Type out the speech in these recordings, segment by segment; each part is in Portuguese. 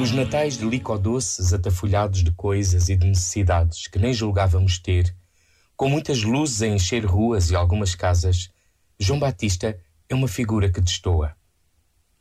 Os natais de licodoces atafolhados de coisas e de necessidades que nem julgávamos ter, com muitas luzes a encher ruas e algumas casas, João Batista é uma figura que destoa.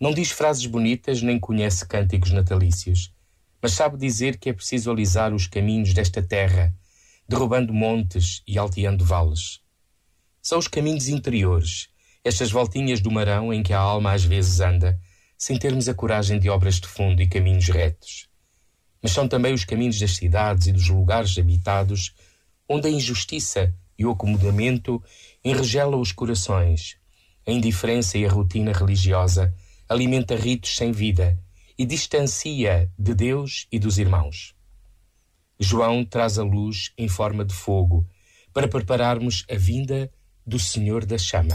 Não diz frases bonitas nem conhece cânticos natalícios, mas sabe dizer que é preciso alisar os caminhos desta terra, derrubando montes e alteando vales. São os caminhos interiores estas voltinhas do marão em que a alma às vezes anda, sem termos a coragem de obras de fundo e caminhos retos. Mas são também os caminhos das cidades e dos lugares habitados, onde a injustiça e o acomodamento enregelam os corações, a indiferença e a rotina religiosa alimenta ritos sem vida e distancia de Deus e dos irmãos. João traz a luz em forma de fogo para prepararmos a vinda do Senhor da Chama.